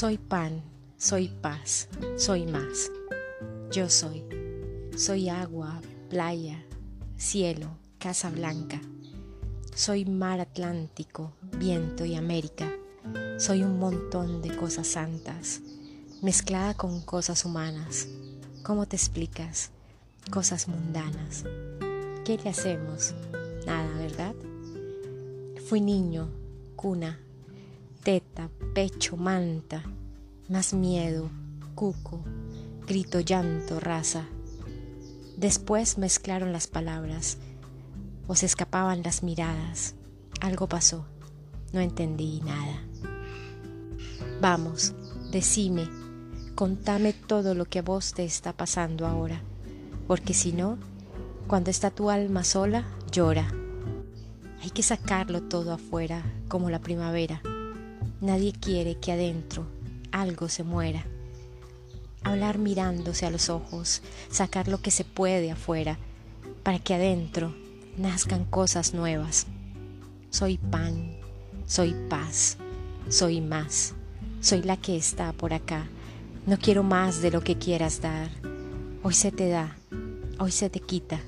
Soy pan, soy paz, soy más. Yo soy. Soy agua, playa, cielo, casa blanca. Soy mar Atlántico, viento y América. Soy un montón de cosas santas, mezclada con cosas humanas. ¿Cómo te explicas? Cosas mundanas. ¿Qué le hacemos? Nada, ¿verdad? Fui niño, cuna, teta, pecho, manta, más miedo, cuco, grito, llanto, raza. Después mezclaron las palabras, o se escapaban las miradas. Algo pasó, no entendí nada. Vamos, decime, contame todo lo que a vos te está pasando ahora, porque si no, cuando está tu alma sola, llora. Hay que sacarlo todo afuera, como la primavera. Nadie quiere que adentro algo se muera. Hablar mirándose a los ojos, sacar lo que se puede afuera, para que adentro nazcan cosas nuevas. Soy pan, soy paz, soy más, soy la que está por acá. No quiero más de lo que quieras dar. Hoy se te da, hoy se te quita,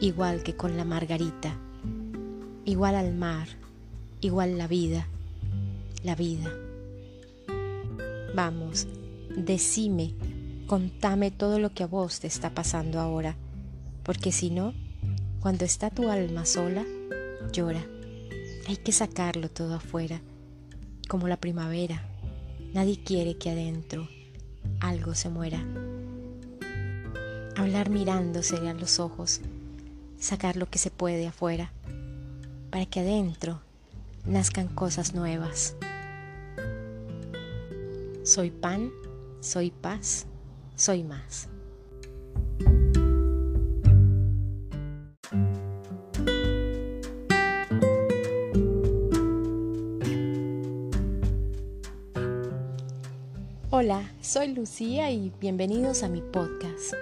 igual que con la margarita, igual al mar, igual la vida la vida. Vamos, decime, contame todo lo que a vos te está pasando ahora, porque si no, cuando está tu alma sola, llora. Hay que sacarlo todo afuera, como la primavera. Nadie quiere que adentro algo se muera. Hablar mirándose a los ojos, sacar lo que se puede afuera, para que adentro nazcan cosas nuevas. Soy pan, soy paz, soy más. Hola, soy Lucía y bienvenidos a mi podcast.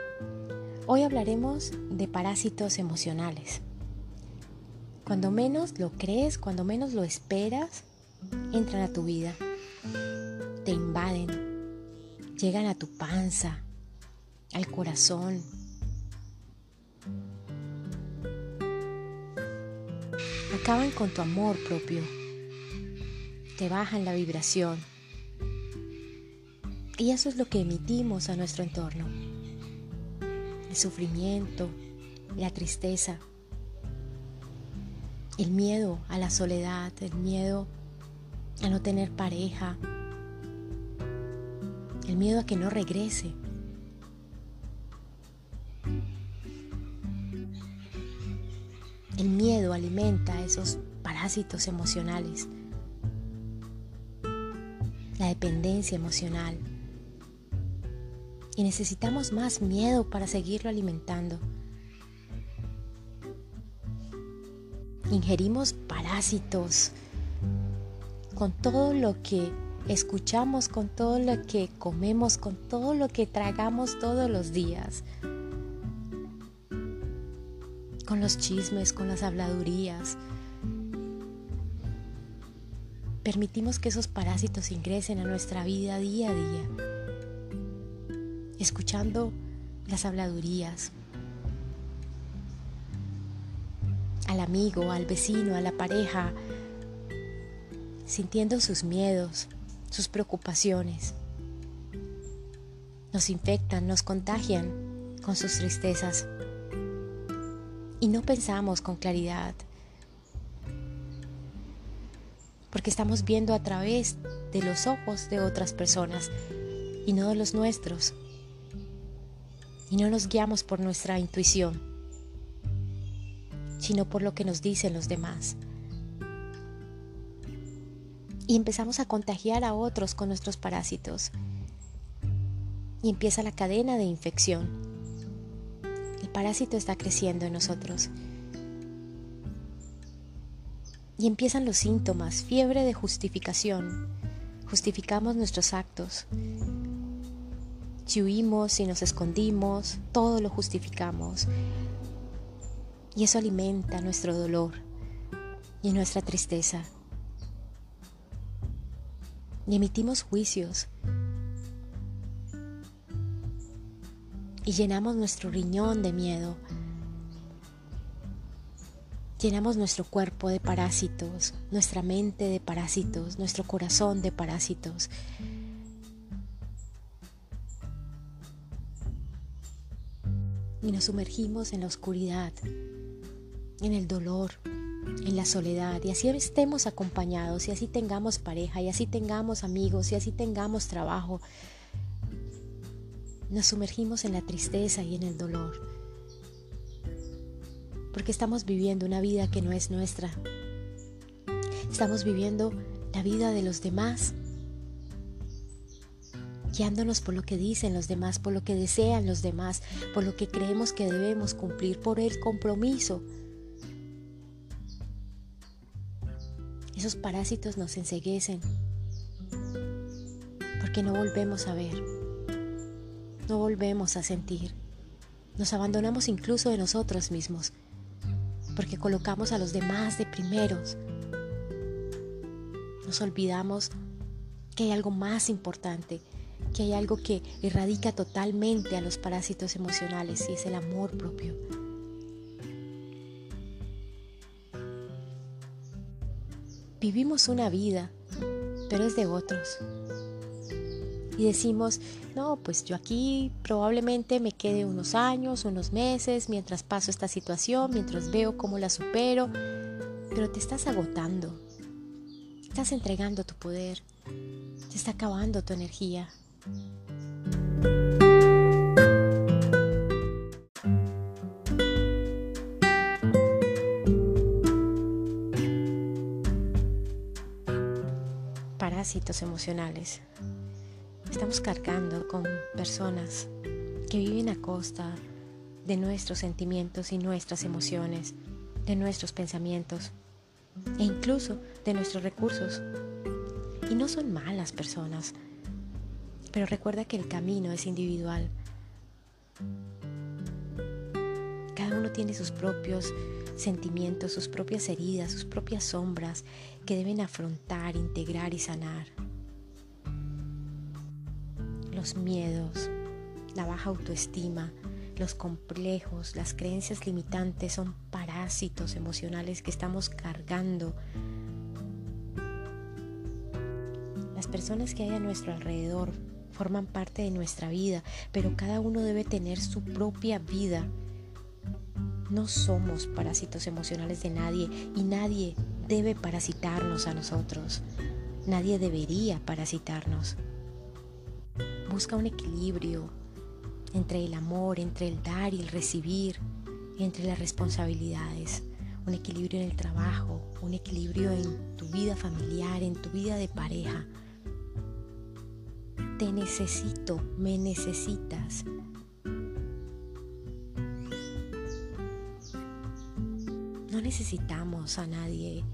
Hoy hablaremos de parásitos emocionales. Cuando menos lo crees, cuando menos lo esperas, entran a tu vida te invaden, llegan a tu panza, al corazón. Acaban con tu amor propio, te bajan la vibración. Y eso es lo que emitimos a nuestro entorno. El sufrimiento, la tristeza, el miedo a la soledad, el miedo a no tener pareja, el miedo a que no regrese. El miedo alimenta esos parásitos emocionales, la dependencia emocional. Y necesitamos más miedo para seguirlo alimentando. Ingerimos parásitos con todo lo que escuchamos con todo lo que comemos, con todo lo que tragamos todos los días, con los chismes, con las habladurías. Permitimos que esos parásitos ingresen a nuestra vida día a día, escuchando las habladurías, al amigo, al vecino, a la pareja, sintiendo sus miedos, sus preocupaciones. Nos infectan, nos contagian con sus tristezas. Y no pensamos con claridad, porque estamos viendo a través de los ojos de otras personas y no de los nuestros. Y no nos guiamos por nuestra intuición, sino por lo que nos dicen los demás y empezamos a contagiar a otros con nuestros parásitos. Y empieza la cadena de infección. El parásito está creciendo en nosotros. Y empiezan los síntomas, fiebre de justificación. Justificamos nuestros actos. Si huimos, si nos escondimos, todo lo justificamos. Y eso alimenta nuestro dolor y nuestra tristeza. y emitimos juicios y llenamos nuestro riñón de miedo. Llenamos nuestro cuerpo de parásitos, nuestra mente de parásitos, nuestro corazón de parásitos. Y nos sumergimos en la oscuridad, en el dolor, en la soledad y así estemos acompañados y así tengamos pareja y así tengamos amigos y así tengamos trabajo. Nos sumergimos en la tristeza y en el dolor porque estamos viviendo una vida que no es nuestra. Estamos viviendo la vida de los demás, guiándonos por lo que dicen los demás, por lo que desean los demás, por lo que creemos que debemos cumplir, por el compromiso Esos parásitos nos enseguecen porque no volvemos a ver, no volvemos a sentir. Nos abandonamos incluso de nosotros mismos porque colocamos a los demás de primeros. Nos olvidamos que hay algo más importante, que hay algo que erradica totalmente a los parásitos emocionales y es el amor propio. Vivimos una vida, pero es de otros. Y decimos, no, pues yo aquí probablemente me quede unos años, unos meses, mientras paso esta situación, mientras veo cómo la supero, pero te estás agotando, estás entregando tu poder, te está acabando tu energía. Emocionales. Estamos cargando con personas que viven a costa de nuestros sentimientos y nuestras emociones, de nuestros pensamientos e incluso de nuestros recursos. Y no son malas personas, pero recuerda que el camino es individual. Cada uno tiene sus propios sentimientos, sus propias heridas, sus propias sombras que deben afrontar, integrar y sanar. Los miedos, la baja autoestima, los complejos, las creencias limitantes son parásitos emocionales que estamos cargando. Las personas que hay a nuestro alrededor forman parte de nuestra vida, pero cada uno debe tener su propia vida no somos parásitos emocionales de nadie y nadie debe parasitarnos a nosotros. Nadie debería parasitarnos. Busca un equilibrio entre el amor, entre el dar y el recibir, entre las responsabilidades. Un equilibrio en el trabajo, un equilibrio en tu vida familiar, en tu vida de pareja. Te necesito, me necesitas. No necesitamos a nadie.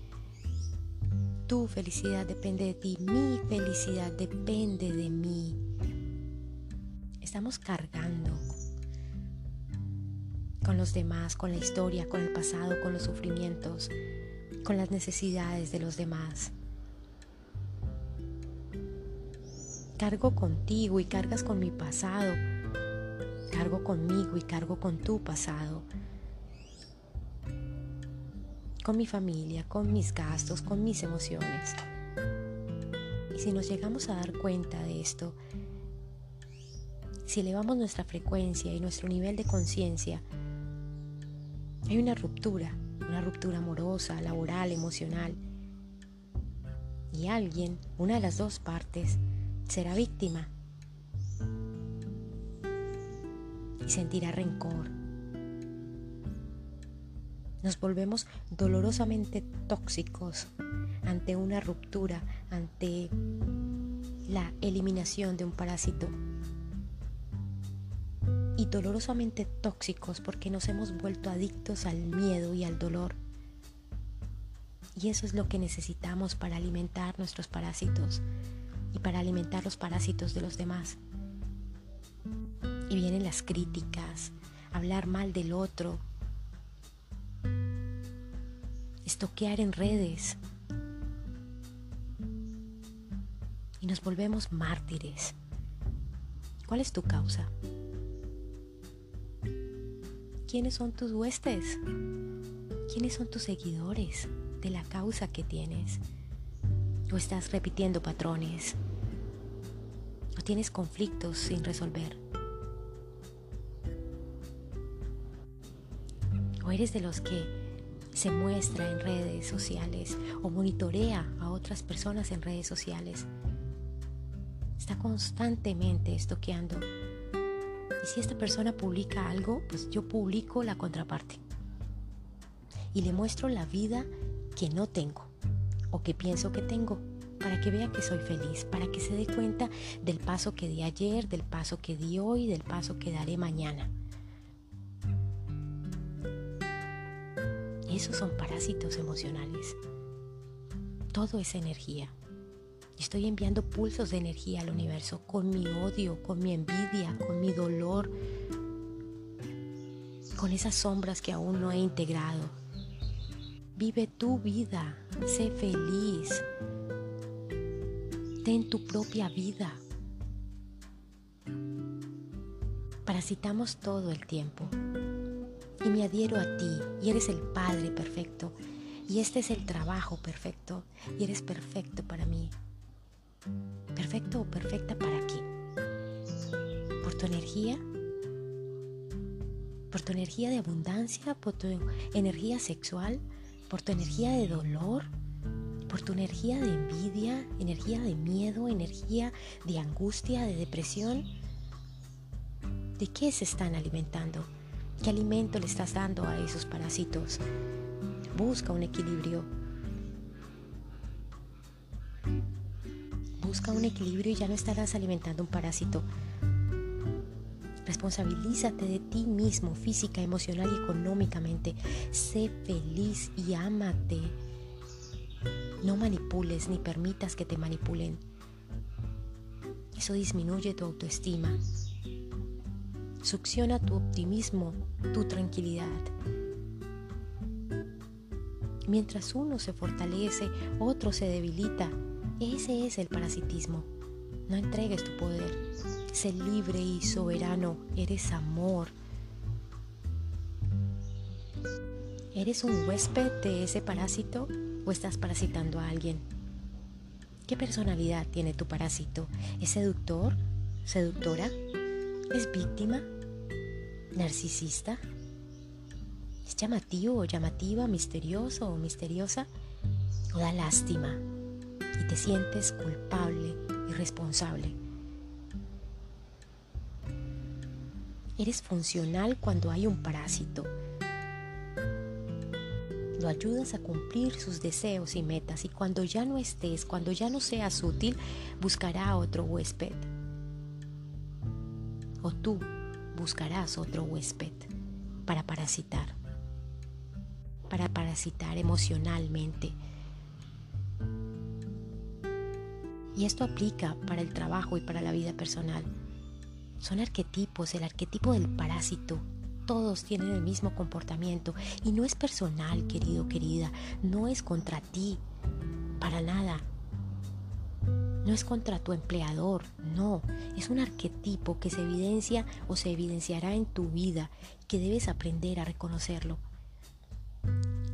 Tu felicidad depende de ti, mi felicidad depende de mí. Estamos cargando con los demás, con la historia, con el pasado, con los sufrimientos, con las necesidades de los demás. Cargo contigo y cargas con mi pasado. Cargo conmigo y cargo con tu pasado con mi familia, con mis gastos, con mis emociones. Y si nos llegamos a dar cuenta de esto, si elevamos nuestra frecuencia y nuestro nivel de conciencia, hay una ruptura, una ruptura amorosa, laboral, emocional. Y alguien, una de las dos partes, será víctima y sentirá rencor, nos volvemos dolorosamente tóxicos ante una ruptura, ante la eliminación de un parásito. Y dolorosamente tóxicos porque nos hemos vuelto adictos al miedo y al dolor. Y eso es lo que necesitamos para alimentar nuestros parásitos y para alimentar los parásitos de los demás. Y vienen las críticas, hablar mal del otro, estoquear en redes. y nos volvemos mártires. ¿Cuál es tu causa? ¿Quiénes son tus huestes? ¿Quiénes son tus seguidores de la causa que tienes? ¿O estás repitiendo patrones? ¿O tienes conflictos sin resolver? ¿O eres de los que se muestra en redes sociales o monitorea a otras personas en redes sociales? Está constantemente estoqueando. Y si esta persona publica algo, pues yo publico la contraparte. Y le muestro la vida que no tengo o que pienso que tengo para que vea que soy feliz, para que se dé cuenta del paso que di ayer, del paso que di hoy, del paso que daré mañana. Esos son parásitos emocionales. Todo es energía. Estoy enviando pulsos de energía al universo con mi odio, con mi envidia, con mi dolor, con esas sombras que aún no he integrado. Vive tu vida, sé feliz, ten tu propia vida. Parasitamos todo el tiempo y me adhiero a ti y eres el Padre perfecto y este es el trabajo perfecto y eres perfecto para mí. Perfecto o perfecta para qué? Por tu energía, por tu energía de abundancia, por tu energía sexual, por tu energía de dolor, por tu energía de envidia, energía de miedo, energía de angustia, de depresión. ¿De qué se están alimentando? ¿Qué alimento le estás dando a esos parásitos? Busca un equilibrio. Busca un equilibrio y ya no estarás alimentando un parásito. Responsabilízate de ti mismo, física, emocional y económicamente. Sé feliz y ámate. No manipules ni permitas que te manipulen. Eso disminuye tu autoestima. Succiona tu optimismo, tu tranquilidad. Mientras uno se fortalece, otro se debilita. Ese es el parasitismo. No entregues tu poder. Sé libre y soberano. Eres amor. ¿Eres un huésped de ese parásito o estás parasitando a alguien? ¿Qué personalidad tiene tu parásito? ¿Es seductor? ¿Seductora? ¿Es víctima? ¿Narcisista? ¿Es llamativo o llamativa, misterioso o misteriosa? ¿O da lástima y te sientes culpable y responsable? Eres funcional cuando hay un parásito. Lo ayudas a cumplir sus deseos y metas y cuando ya no estés, cuando ya no seas útil, buscará a otro huésped o tú buscarás otro huésped para parasitar, para parasitar emocionalmente. Y esto aplica para el trabajo y para la vida personal. Son arquetipos, el arquetipo del parásito. Todos tienen el mismo comportamiento y no es personal, querido, querida, no es contra ti, para nada. No es contra tu empleador, no, es un arquetipo que se evidencia o se evidenciará en tu vida que debes aprender a reconocerlo.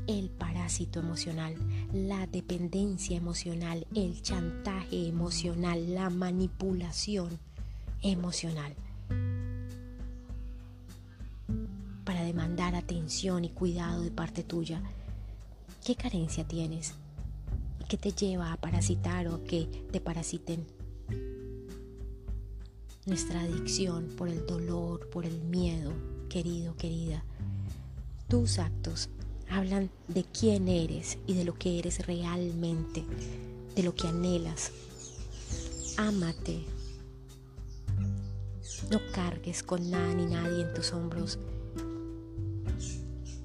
El parásito emocional, la dependencia emocional, el chantaje emocional, la manipulación emocional. Para demandar atención y cuidado de parte tuya. ¿Qué carencia tienes? que te lleva a parasitar o que te parasiten. Nuestra adicción por el dolor, por el miedo, querido, querida. Tus actos hablan de quién eres y de lo que eres realmente, de lo que anhelas. Ámate. No cargues con nada ni nadie en tus hombros.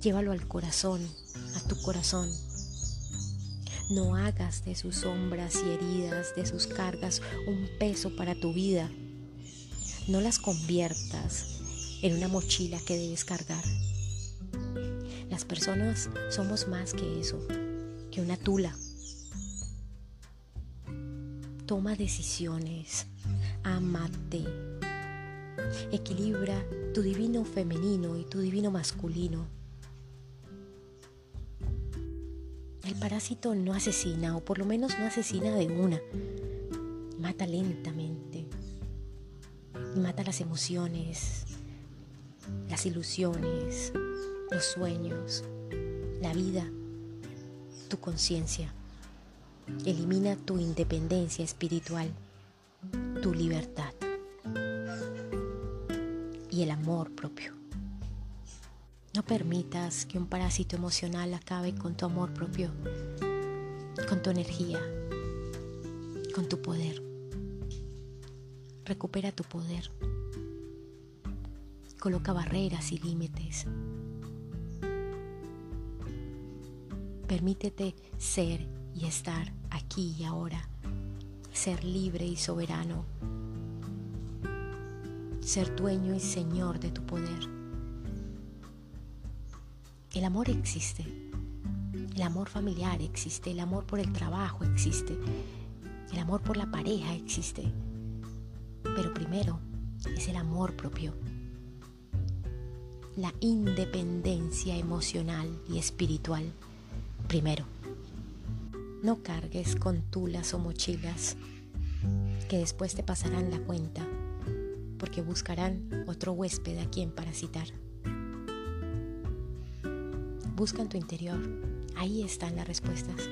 Llévalo al corazón, a tu corazón. No hagas de sus sombras y heridas, de sus cargas, un peso para tu vida. No las conviertas en una mochila que debes cargar. Las personas somos más que eso, que una tula. Toma decisiones. Amate. Equilibra tu divino femenino y tu divino masculino. El parásito no asesina, o por lo menos no asesina de una. Mata lentamente. Y mata las emociones, las ilusiones, los sueños, la vida, tu conciencia. Elimina tu independencia espiritual, tu libertad y el amor propio. No permitas que un parásito emocional acabe con tu amor propio, con tu energía, con tu poder. Recupera tu poder. Coloca barreras y límites. Permítete ser y estar aquí y ahora. Ser libre y soberano. Ser dueño y señor de tu poder. El amor existe. El amor familiar existe. El amor por el trabajo existe. El amor por la pareja existe. Pero primero es el amor propio. La independencia emocional y espiritual. Primero. No cargues con tulas o mochilas que después te pasarán la cuenta porque buscarán otro huésped a quien parasitar. Busca en tu interior, ahí están las respuestas.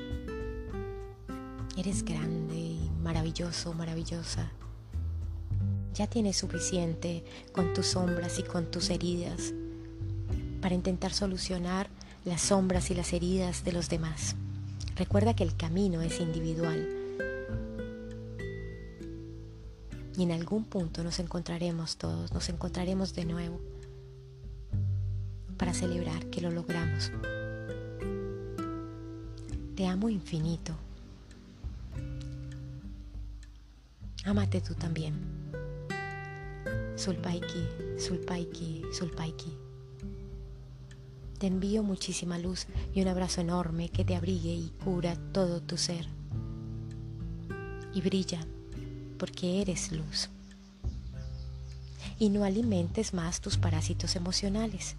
Eres grande y maravilloso, maravillosa. Ya tienes suficiente con tus sombras y con tus heridas para intentar solucionar las sombras y las heridas de los demás. Recuerda que el camino es individual. Y en algún punto nos encontraremos todos, nos encontraremos de nuevo para celebrar que lo logramos. Te amo infinito. Amate tú también. Sulpaiki, Sulpaiki, Sulpaiki. Te envío muchísima luz y un abrazo enorme que te abrigue y cura todo tu ser. Y brilla porque eres luz. Y no alimentes más tus parásitos emocionales.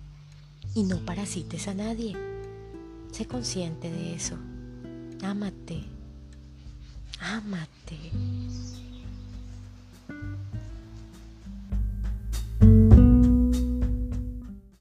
Y no parasites a nadie. Sé consciente de eso. Ámate. Ámate.